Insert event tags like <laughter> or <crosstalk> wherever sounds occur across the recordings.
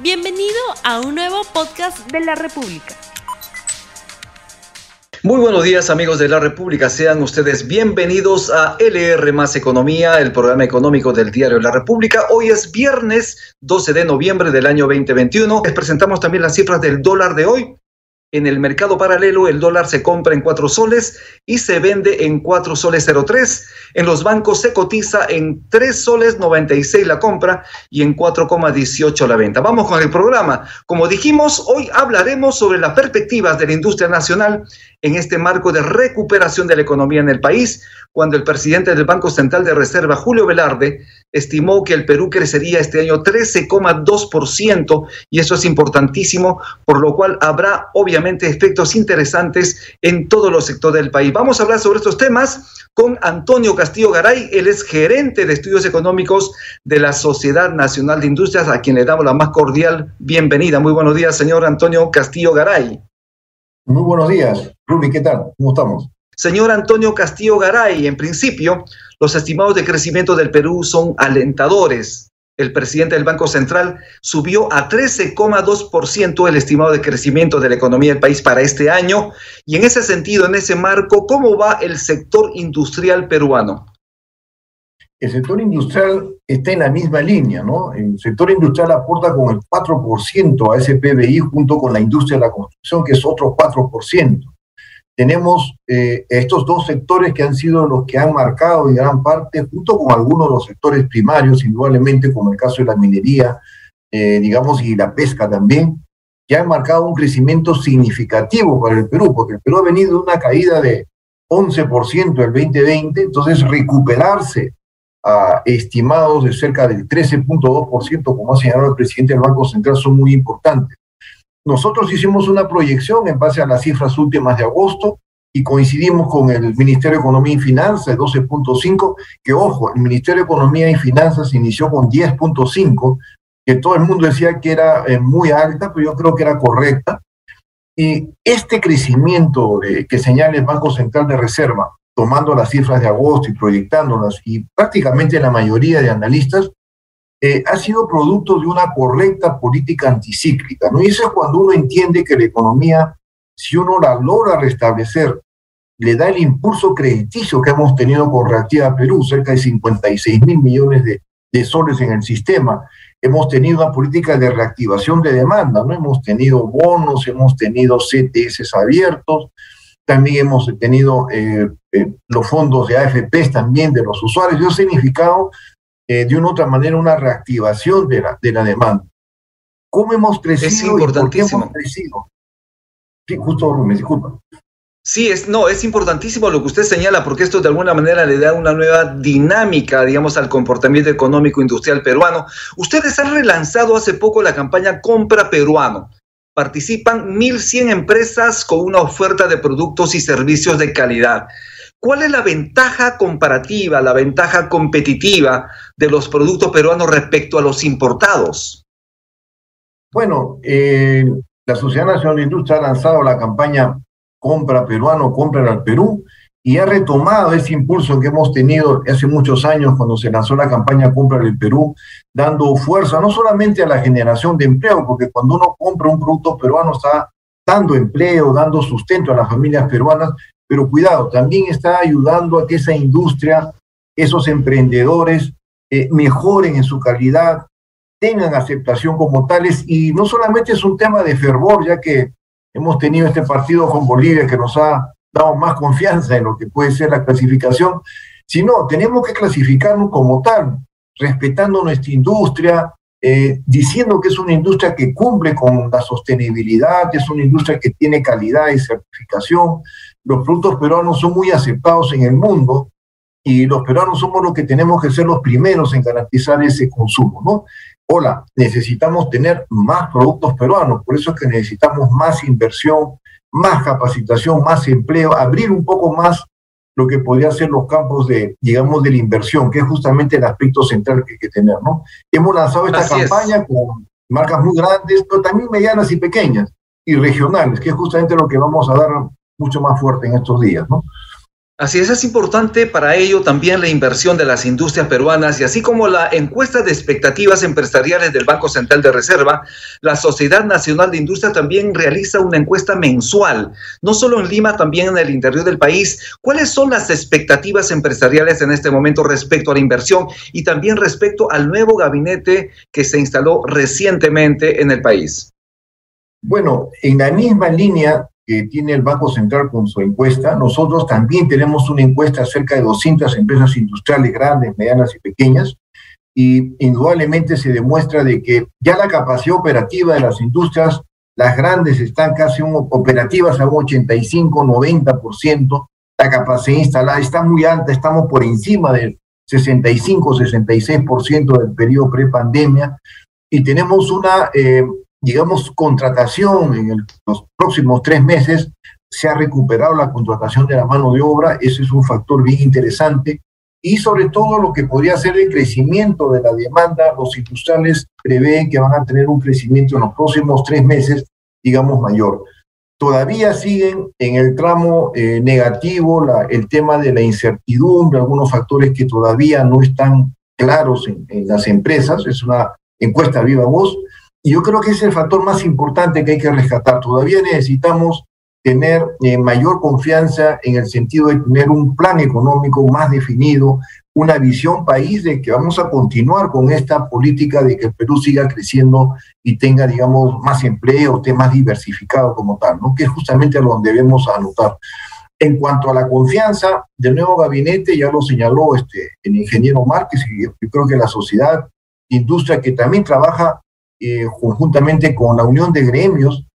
Bienvenido a un nuevo podcast de la República. Muy buenos días amigos de la República, sean ustedes bienvenidos a LR Más Economía, el programa económico del diario La República. Hoy es viernes 12 de noviembre del año 2021. Les presentamos también las cifras del dólar de hoy. En el mercado paralelo el dólar se compra en 4 soles y se vende en 4 soles 03. En los bancos se cotiza en 3 soles 96 la compra y en 4,18 la venta. Vamos con el programa. Como dijimos, hoy hablaremos sobre las perspectivas de la industria nacional en este marco de recuperación de la economía en el país, cuando el presidente del Banco Central de Reserva, Julio Velarde, estimó que el Perú crecería este año 13,2% y eso es importantísimo, por lo cual habrá obviamente efectos interesantes en todos los sectores del país. Vamos a hablar sobre estos temas con Antonio Castillo Garay, él es gerente de estudios económicos de la Sociedad Nacional de Industrias, a quien le damos la más cordial bienvenida. Muy buenos días, señor Antonio Castillo Garay. Muy buenos días, Ruby, ¿qué tal? ¿Cómo estamos? Señor Antonio Castillo Garay, en principio, los estimados de crecimiento del Perú son alentadores. El presidente del Banco Central subió a 13,2% el estimado de crecimiento de la economía del país para este año. Y en ese sentido, en ese marco, ¿cómo va el sector industrial peruano? El sector industrial está en la misma línea, ¿no? El sector industrial aporta con el 4% a ese PBI junto con la industria de la construcción, que es otro 4% tenemos eh, estos dos sectores que han sido los que han marcado en gran parte, junto con algunos de los sectores primarios, indudablemente, como el caso de la minería, eh, digamos, y la pesca también, que han marcado un crecimiento significativo para el Perú, porque el Perú ha venido de una caída de 11% el 2020, entonces recuperarse estimados de cerca del 13.2%, como ha señalado el presidente del Banco Central, son muy importantes. Nosotros hicimos una proyección en base a las cifras últimas de agosto y coincidimos con el Ministerio de Economía y Finanzas de 12.5, que ojo, el Ministerio de Economía y Finanzas inició con 10.5, que todo el mundo decía que era eh, muy alta, pero yo creo que era correcta. Y este crecimiento que señala el Banco Central de Reserva, tomando las cifras de agosto y proyectándolas, y prácticamente la mayoría de analistas eh, ha sido producto de una correcta política anticíclica. ¿no? Y eso es cuando uno entiende que la economía, si uno la logra restablecer, le da el impulso crediticio que hemos tenido con Reactiva Perú, cerca de 56 mil millones de, de soles en el sistema. Hemos tenido una política de reactivación de demanda, ¿no? Hemos tenido bonos, hemos tenido CTS abiertos, también hemos tenido eh, eh, los fondos de AFPs también de los usuarios. Eso ha significado eh, de una u otra manera una reactivación de la, de la demanda. ¿Cómo hemos crecido? Es importantísimo. hemos crecido? Sí, justo me disculpa. Sí, es, no, es importantísimo lo que usted señala, porque esto de alguna manera le da una nueva dinámica, digamos, al comportamiento económico industrial peruano. Ustedes han relanzado hace poco la campaña Compra Peruano. Participan 1.100 empresas con una oferta de productos y servicios de calidad. ¿Cuál es la ventaja comparativa, la ventaja competitiva de los productos peruanos respecto a los importados? Bueno, eh, la Sociedad Nacional de Industria ha lanzado la campaña Compra Peruano, Compra al Perú, y ha retomado ese impulso que hemos tenido hace muchos años cuando se lanzó la campaña Compra el Perú, dando fuerza no solamente a la generación de empleo, porque cuando uno compra un producto peruano está dando empleo, dando sustento a las familias peruanas, pero cuidado, también está ayudando a que esa industria, esos emprendedores eh, mejoren en su calidad, tengan aceptación como tales. Y no solamente es un tema de fervor, ya que hemos tenido este partido con Bolivia que nos ha dado más confianza en lo que puede ser la clasificación, sino tenemos que clasificarnos como tal, respetando nuestra industria, eh, diciendo que es una industria que cumple con la sostenibilidad, es una industria que tiene calidad y certificación. Los productos peruanos son muy aceptados en el mundo y los peruanos somos los que tenemos que ser los primeros en garantizar ese consumo, ¿no? Hola, necesitamos tener más productos peruanos, por eso es que necesitamos más inversión, más capacitación, más empleo, abrir un poco más lo que podría ser los campos de, digamos, de la inversión, que es justamente el aspecto central que hay que tener, ¿no? Hemos lanzado esta campaña con marcas muy grandes, pero también medianas y pequeñas, y regionales, que es justamente lo que vamos a dar mucho más fuerte en estos días, ¿no? Así es, es importante para ello también la inversión de las industrias peruanas y así como la encuesta de expectativas empresariales del Banco Central de Reserva, la Sociedad Nacional de Industria también realiza una encuesta mensual, no solo en Lima, también en el interior del país. ¿Cuáles son las expectativas empresariales en este momento respecto a la inversión y también respecto al nuevo gabinete que se instaló recientemente en el país? Bueno, en la misma línea que tiene el Banco Central con su encuesta, nosotros también tenemos una encuesta acerca de 200 empresas industriales grandes, medianas y pequeñas, y indudablemente se demuestra de que ya la capacidad operativa de las industrias, las grandes están casi operativas a un 85, 90%, la capacidad instalada está muy alta, estamos por encima del 65, 66% del periodo pre-pandemia, y tenemos una eh, digamos, contratación en los próximos tres meses, se ha recuperado la contratación de la mano de obra, ese es un factor bien interesante, y sobre todo lo que podría ser el crecimiento de la demanda, los industriales prevén que van a tener un crecimiento en los próximos tres meses, digamos, mayor. Todavía siguen en el tramo eh, negativo la, el tema de la incertidumbre, algunos factores que todavía no están claros en, en las empresas, es una encuesta viva voz, y yo creo que es el factor más importante que hay que rescatar. Todavía necesitamos tener eh, mayor confianza en el sentido de tener un plan económico más definido, una visión país de que vamos a continuar con esta política de que el Perú siga creciendo y tenga, digamos, más empleo, esté más diversificado como tal, ¿no? que es justamente a donde debemos anotar. En cuanto a la confianza del nuevo gabinete, ya lo señaló este, el ingeniero Márquez, y yo creo que la sociedad, industria que también trabaja eh, conjuntamente con la unión de gremios,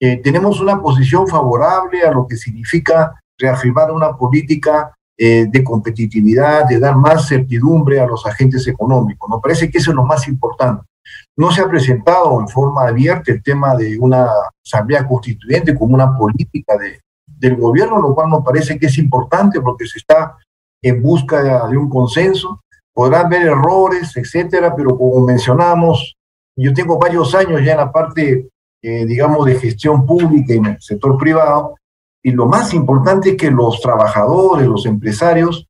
eh, tenemos una posición favorable a lo que significa reafirmar una política eh, de competitividad, de dar más certidumbre a los agentes económicos. Me parece que eso es lo más importante. No se ha presentado en forma abierta el tema de una asamblea constituyente como una política de, del gobierno, lo cual nos parece que es importante porque se está en busca de un consenso. Podrán ver errores, etcétera, pero como mencionamos, yo tengo varios años ya en la parte, eh, digamos, de gestión pública y en el sector privado, y lo más importante es que los trabajadores, los empresarios,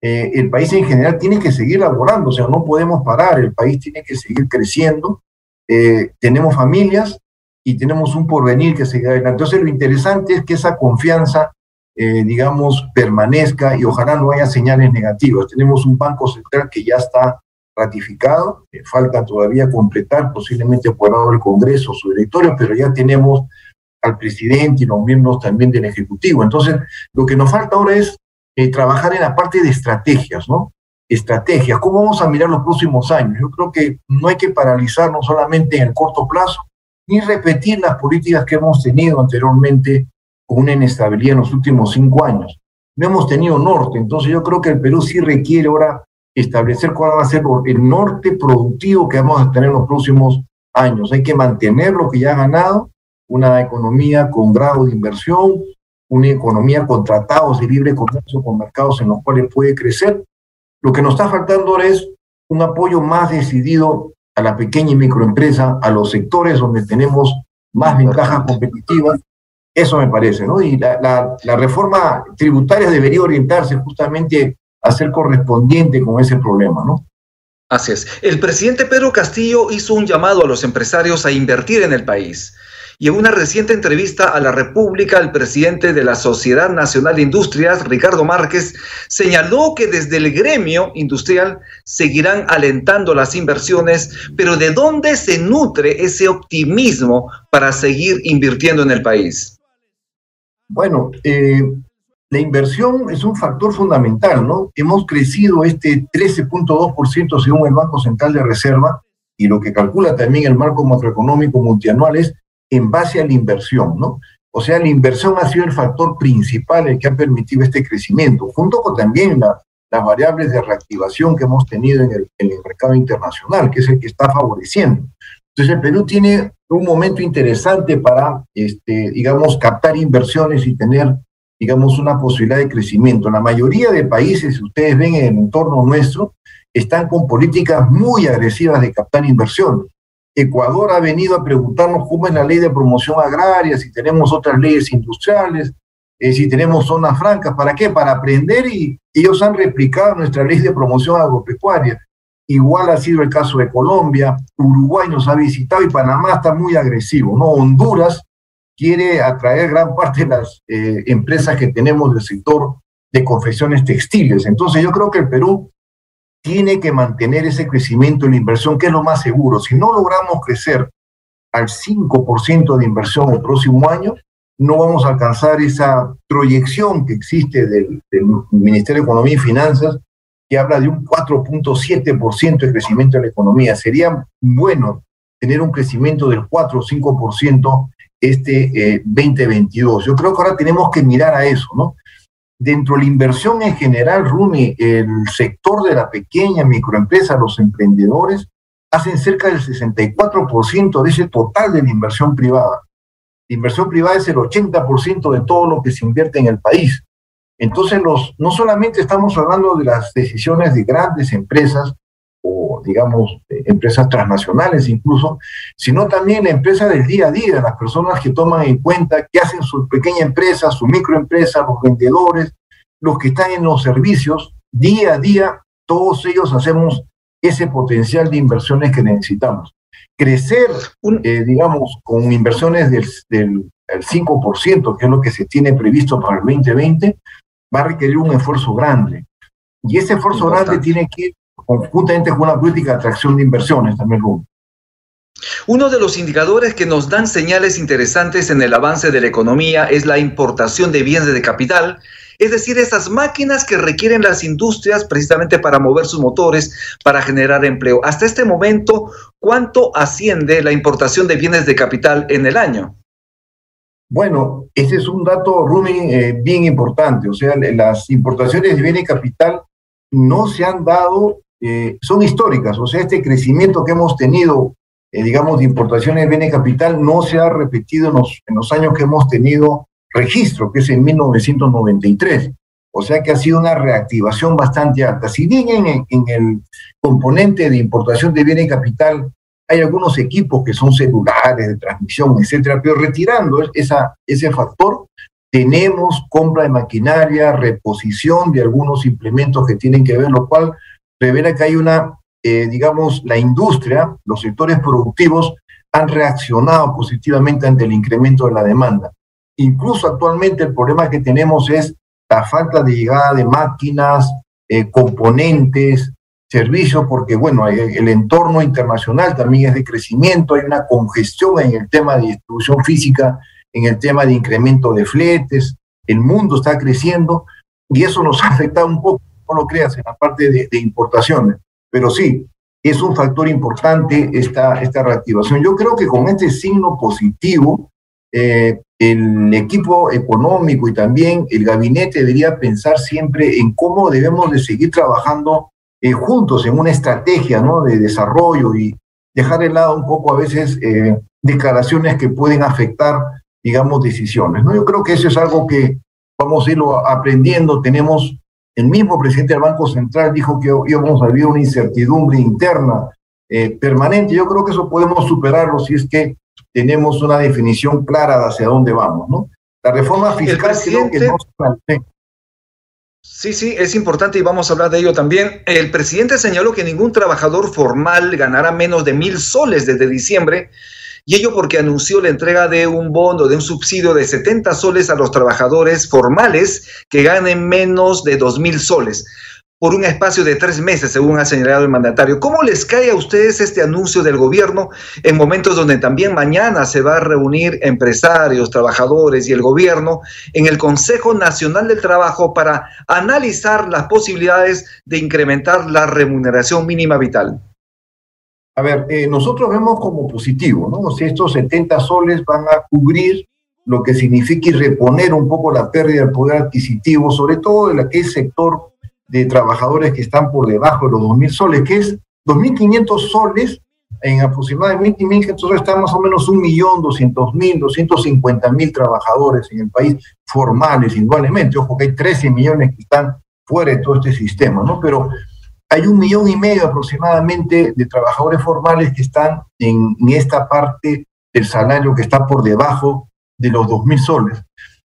eh, el país en general tiene que seguir laborando, o sea, no podemos parar, el país tiene que seguir creciendo, eh, tenemos familias y tenemos un porvenir que seguir adelante. Entonces, lo interesante es que esa confianza, digamos, permanezca y ojalá no haya señales negativas. Tenemos un Banco Central que ya está ratificado, eh, falta todavía completar posiblemente ahora el Congreso, su directorio, pero ya tenemos al presidente y los miembros también del Ejecutivo. Entonces, lo que nos falta ahora es eh, trabajar en la parte de estrategias, ¿no? Estrategias, ¿cómo vamos a mirar los próximos años? Yo creo que no hay que paralizarnos solamente en el corto plazo, ni repetir las políticas que hemos tenido anteriormente con una inestabilidad en los últimos cinco años. No hemos tenido norte, entonces yo creo que el Perú sí requiere ahora establecer cuál va a ser el norte productivo que vamos a tener en los próximos años. Hay que mantener lo que ya ha ganado, una economía con grado de inversión, una economía con tratados de libre comercio con mercados en los cuales puede crecer. Lo que nos está faltando ahora es un apoyo más decidido a la pequeña y microempresa, a los sectores donde tenemos más ventajas competitivas. Eso me parece, ¿no? Y la, la, la reforma tributaria debería orientarse justamente a ser correspondiente con ese problema, ¿no? Así es. El presidente Pedro Castillo hizo un llamado a los empresarios a invertir en el país. Y en una reciente entrevista a la República, el presidente de la Sociedad Nacional de Industrias, Ricardo Márquez, señaló que desde el gremio industrial seguirán alentando las inversiones, pero ¿de dónde se nutre ese optimismo para seguir invirtiendo en el país? Bueno, eh, la inversión es un factor fundamental, ¿no? Hemos crecido este 13.2% según el Banco Central de Reserva y lo que calcula también el marco macroeconómico multianual es en base a la inversión, ¿no? O sea, la inversión ha sido el factor principal el que ha permitido este crecimiento, junto con también las variables de reactivación que hemos tenido en el, en el mercado internacional, que es el que está favoreciendo. Entonces, el Perú tiene un momento interesante para, este, digamos, captar inversiones y tener digamos, una posibilidad de crecimiento. La mayoría de países, si ustedes ven en el entorno nuestro, están con políticas muy agresivas de captar inversión. Ecuador ha venido a preguntarnos cómo es la ley de promoción agraria, si tenemos otras leyes industriales. eh, si tenemos zonas francas, ¿para qué? Para aprender y ellos han replicado nuestra ley de promoción agropecuaria. Igual ha sido el caso de Colombia, Uruguay nos ha visitado y Panamá está muy agresivo, ¿no? Honduras quiere atraer gran parte de las eh, empresas que tenemos del sector de confecciones textiles. Entonces yo creo que el Perú tiene que mantener ese crecimiento en la inversión, que es lo más seguro. Si no logramos crecer al 5% de inversión el próximo año, no vamos a alcanzar esa proyección que existe del, Ministerio de Economía y Finanzas, que habla de un 4.7% de crecimiento de la economía. Sería bueno tener un crecimiento del 4 o 5% este 2022. Eh, Yo creo que ahora tenemos que mirar a eso, ¿no? Dentro de la inversión en general, Rumi, el sector de la pequeña microempresa, los emprendedores, hacen cerca del 64% de ese total de la inversión privada. La inversión privada es el 80% de todo lo que se invierte en el país. Entonces, los, no solamente estamos hablando de las decisiones de grandes empresas, o digamos, empresas transnacionales incluso, sino también la empresa del día a día, las personas que toman en cuenta qué hacen su pequeña empresa, su microempresa, los vendedores, los que están en los servicios, día a día, todos ellos hacemos ese potencial de inversiones que necesitamos. Crecer, eh, digamos, con inversiones del, del 5%, que es lo que se tiene previsto para el 2020, va a requerir un esfuerzo grande. Y ese esfuerzo grande tiene que ir conjuntamente con una política de atracción de inversiones también, Uno de los indicadores que nos dan señales interesantes en el avance de la economía es la importación de bienes de capital, es decir, esas máquinas que requieren las industrias precisamente para mover sus motores, para generar empleo. Hasta este momento, ¿cuánto asciende la importación de bienes de capital en el año? Bueno, ese es un dato, Rumi, eh, bien importante. O sea, las importaciones de bienes de capital no se han dado eh, son históricas, o sea, este crecimiento que hemos tenido, eh, digamos, de importaciones de bienes capital no se ha repetido en los, en los años que hemos tenido registro, que es en 1993. O sea que ha sido una reactivación bastante alta. Si bien en, el componente de importación de bienes capital hay algunos equipos que son celulares, de transmisión, etcétera, pero retirando ese factor, tenemos compra de maquinaria, reposición de algunos implementos que tienen que ver, lo cual revela que hay una, eh, digamos, la industria, los sectores productivos han reaccionado positivamente ante el incremento de la demanda. Incluso actualmente el problema que tenemos es la falta de llegada de máquinas, eh, componentes, servicios, porque bueno, el entorno internacional también es de crecimiento, hay una congestión en el tema de distribución física, en el tema de incremento de fletes, el mundo está creciendo y eso nos <laughs> ha afectado un poco no lo creas, en la parte de, importaciones. Pero sí, es un factor importante esta, esta reactivación. Yo creo que con este signo positivo, eh, el equipo económico y también el gabinete debería pensar siempre en cómo debemos de seguir trabajando eh, juntos en una estrategia ¿no? de desarrollo y dejar de lado un poco a veces eh, declaraciones que pueden afectar, digamos, decisiones. ¿no? Yo creo que eso es algo que vamos a irlo aprendiendo. Tenemos el mismo presidente del Banco Central dijo que íbamos a vivir una incertidumbre interna eh, permanente. Yo creo que eso podemos superarlo si es que tenemos una definición clara de hacia dónde vamos, ¿no? La reforma fiscal creo que no se Sí, sí, es importante y vamos a hablar de ello también. El presidente señaló que ningún trabajador formal ganará menos de mil soles desde diciembre y ello porque anunció la entrega de un bono, de un subsidio de 70 soles a los trabajadores formales que ganen menos de 2 mil soles por un espacio de tres meses, según ha señalado el mandatario. ¿Cómo les cae a ustedes este anuncio del gobierno en momentos donde también mañana se va a reunir empresarios, trabajadores y el gobierno en el Consejo Nacional del Trabajo para analizar las posibilidades de incrementar la remuneración mínima vital? A ver, eh, nosotros vemos como positivo, ¿no? Si estos 70 soles van a cubrir lo que significa y reponer un poco la pérdida del poder adquisitivo, sobre todo en aquel sector de trabajadores que están por debajo de los 2.000 soles, que es 2.500 soles en aproximadamente, entonces están más o menos 1.200.000, 250.000 trabajadores en el país formales, igualmente. Ojo que hay 13 millones que están fuera de todo este sistema, ¿no? Pero hay un millón y medio aproximadamente de trabajadores formales que están en, esta parte del salario que está por debajo de los 2.000 soles.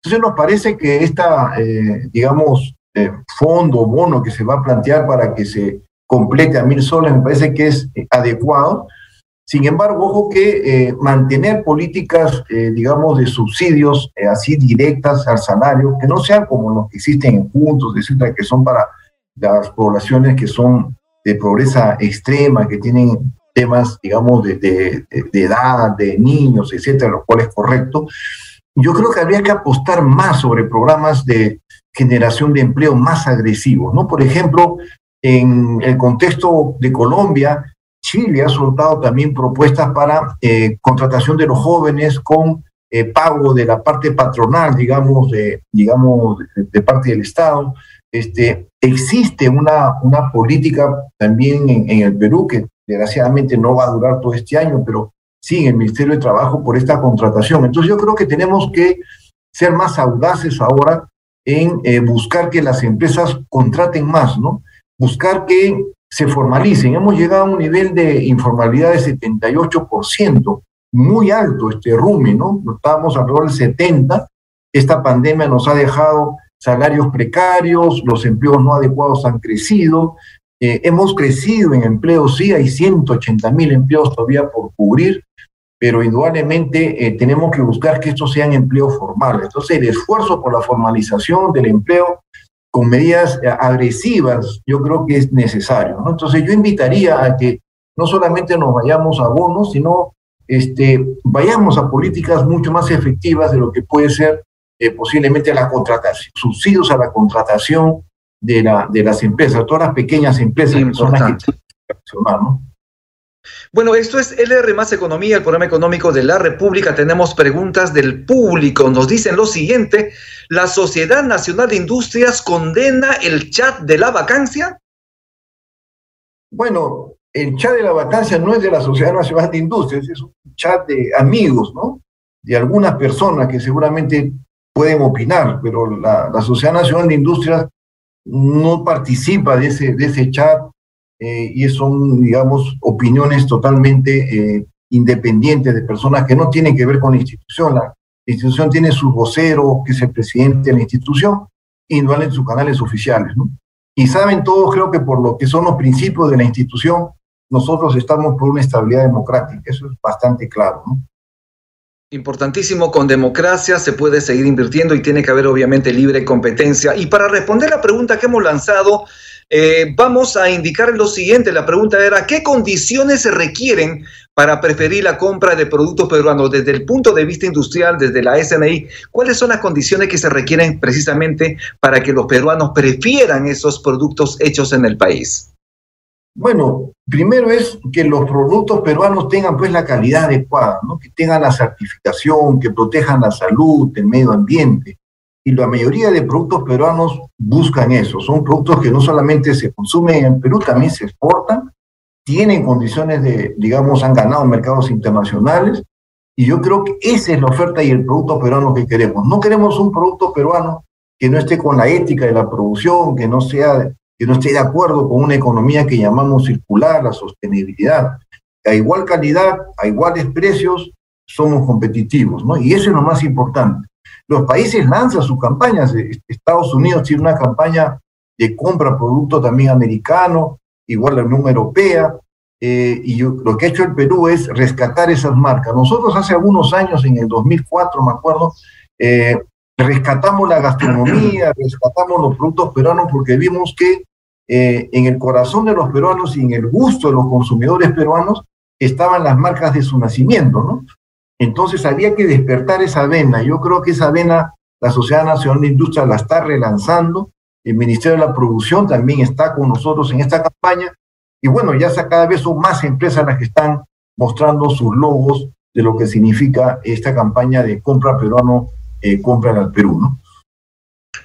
Entonces nos parece que esta, eh, digamos, eh, fondo, bono que se va a plantear para que se complete a mil soles, me parece que es eh, adecuado. Sin embargo, ojo que mantener políticas, digamos, de subsidios así directas al salario, que no sean como los que existen en puntos, etcétera, que son para las poblaciones que son de pobreza extrema, que tienen temas, digamos, de, de, de edad, de niños, etcétera, lo cual es correcto. Yo creo que habría que apostar más sobre programas de generación de empleo más agresivos, ¿no? Por ejemplo, en el contexto de Colombia, Chile ha soltado también propuestas para eh, contratación de los jóvenes con eh, pago de la parte patronal, digamos, de, digamos, de, parte del Estado. Este, existe una, una política también en, en, el Perú que desgraciadamente no va a durar todo este año, pero sí, el Ministerio de Trabajo por esta contratación. Entonces yo creo que tenemos que ser más audaces ahora en eh, buscar que las empresas contraten más, ¿no? Buscar que se formalicen. Hemos llegado a un nivel de informalidad de 78%, muy alto este RUMI, ¿no? Estábamos alrededor del 70%. Esta pandemia nos ha dejado salarios precarios, los empleos no adecuados han crecido, eh, hemos crecido en empleos, sí, hay 180 mil empleos todavía por cubrir, pero indudablemente eh, tenemos que buscar que estos sean empleos formales. Entonces, el esfuerzo por la formalización del empleo con medidas eh, agresivas, yo creo que es necesario. Entonces, yo invitaría a que no solamente nos vayamos a bonos, sino este, vayamos a políticas mucho más efectivas de lo que puede ser eh, posiblemente la contratación, subsidios a la contratación de, la, de las empresas, todas las pequeñas empresas que son las que ¿no? Bueno, esto es LR Más Economía, el programa económico de la República. Tenemos preguntas del público. Nos dicen lo siguiente, ¿la Sociedad Nacional de Industrias condena el chat de la vacancia? Bueno, el chat de la vacancia no es de la Sociedad Nacional de Industrias, es un chat de amigos, ¿no? De algunas personas que seguramente pueden opinar, pero la, la Sociedad Nacional de Industrias no participa de ese, de ese chat eh, y son, digamos, opiniones totalmente eh, independientes de personas que no tienen que ver con la institución. La, institución tiene su vocero, que es el presidente de la institución, y no en sus canales oficiales. ¿no? Y saben todos, creo que por lo que son los principios de la institución, nosotros estamos por una estabilidad democrática. Eso es bastante claro. ¿no? Importantísimo, con democracia se puede seguir invirtiendo y tiene que haber obviamente libre competencia. Y para responder la pregunta que hemos lanzado, eh, vamos a indicar lo siguiente. La pregunta era, ¿qué condiciones se requieren para preferir la compra de productos peruanos desde el punto de vista industrial, desde la SNI? ¿Cuáles son las condiciones que se requieren precisamente para que los peruanos prefieran esos productos hechos en el país? Bueno, primero es que los productos peruanos tengan pues la calidad adecuada, que tengan la certificación, que protejan la salud, el medio ambiente y la mayoría de productos peruanos buscan eso. Son productos que no solamente se consumen en Perú, también se exportan, tienen condiciones de, digamos, han ganado mercados internacionales. Y yo creo que esa es la oferta y el producto peruano que queremos. No queremos un producto peruano que no esté con la ética de la producción, que no, sea, que no esté de acuerdo con una economía que llamamos circular, la sostenibilidad. A igual calidad, a iguales precios, somos competitivos, ¿no? Y eso es lo más importante. Los países lanzan sus campañas. Estados Unidos tiene una campaña de compra producto también americano, igual la Unión Europea. Eh, y lo que ha hecho el Perú es rescatar esas marcas. Nosotros hace algunos años, en el 2004, me acuerdo, eh, rescatamos la gastronomía, rescatamos los productos peruanos porque vimos que eh, en el corazón de los peruanos y en el gusto de los consumidores peruanos estaban las marcas de su nacimiento, ¿no? Entonces había que despertar esa vena. Yo creo que esa vena la Sociedad Nacional de Industria la está relanzando. El Ministerio de la Producción también está con nosotros en esta campaña. Y bueno, ya cada vez son más empresas las que están mostrando sus logos de lo que significa esta campaña de compra peruano, eh, compra al Perú, ¿no?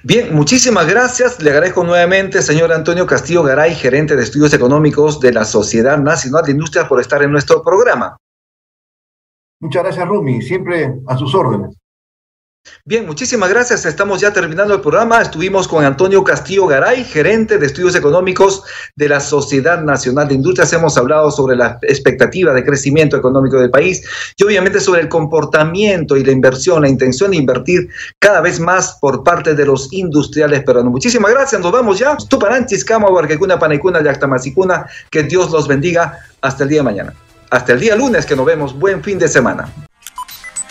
Bien, muchísimas gracias. Le agradezco nuevamente, señor Antonio Castillo Garay, gerente de estudios económicos de la Sociedad Nacional de Industria, por estar en nuestro programa. Muchas gracias, Rumi. Siempre a sus órdenes. Bien, muchísimas gracias. Estamos ya terminando el programa. Estuvimos con Antonio Castillo Garay, gerente de estudios económicos de la Sociedad Nacional de Industrias. Hemos hablado sobre la expectativa de crecimiento económico del país y obviamente sobre el comportamiento y la inversión, la intención de invertir cada vez más por parte de los industriales peruanos. Muchísimas gracias. Nos vamos ya. Tuparanchis, Cama, Barquecuna, Panecuna, Yactamacicuna. Que Dios los bendiga. Hasta el día de mañana. Hasta el día lunes que nos vemos. Buen fin de semana.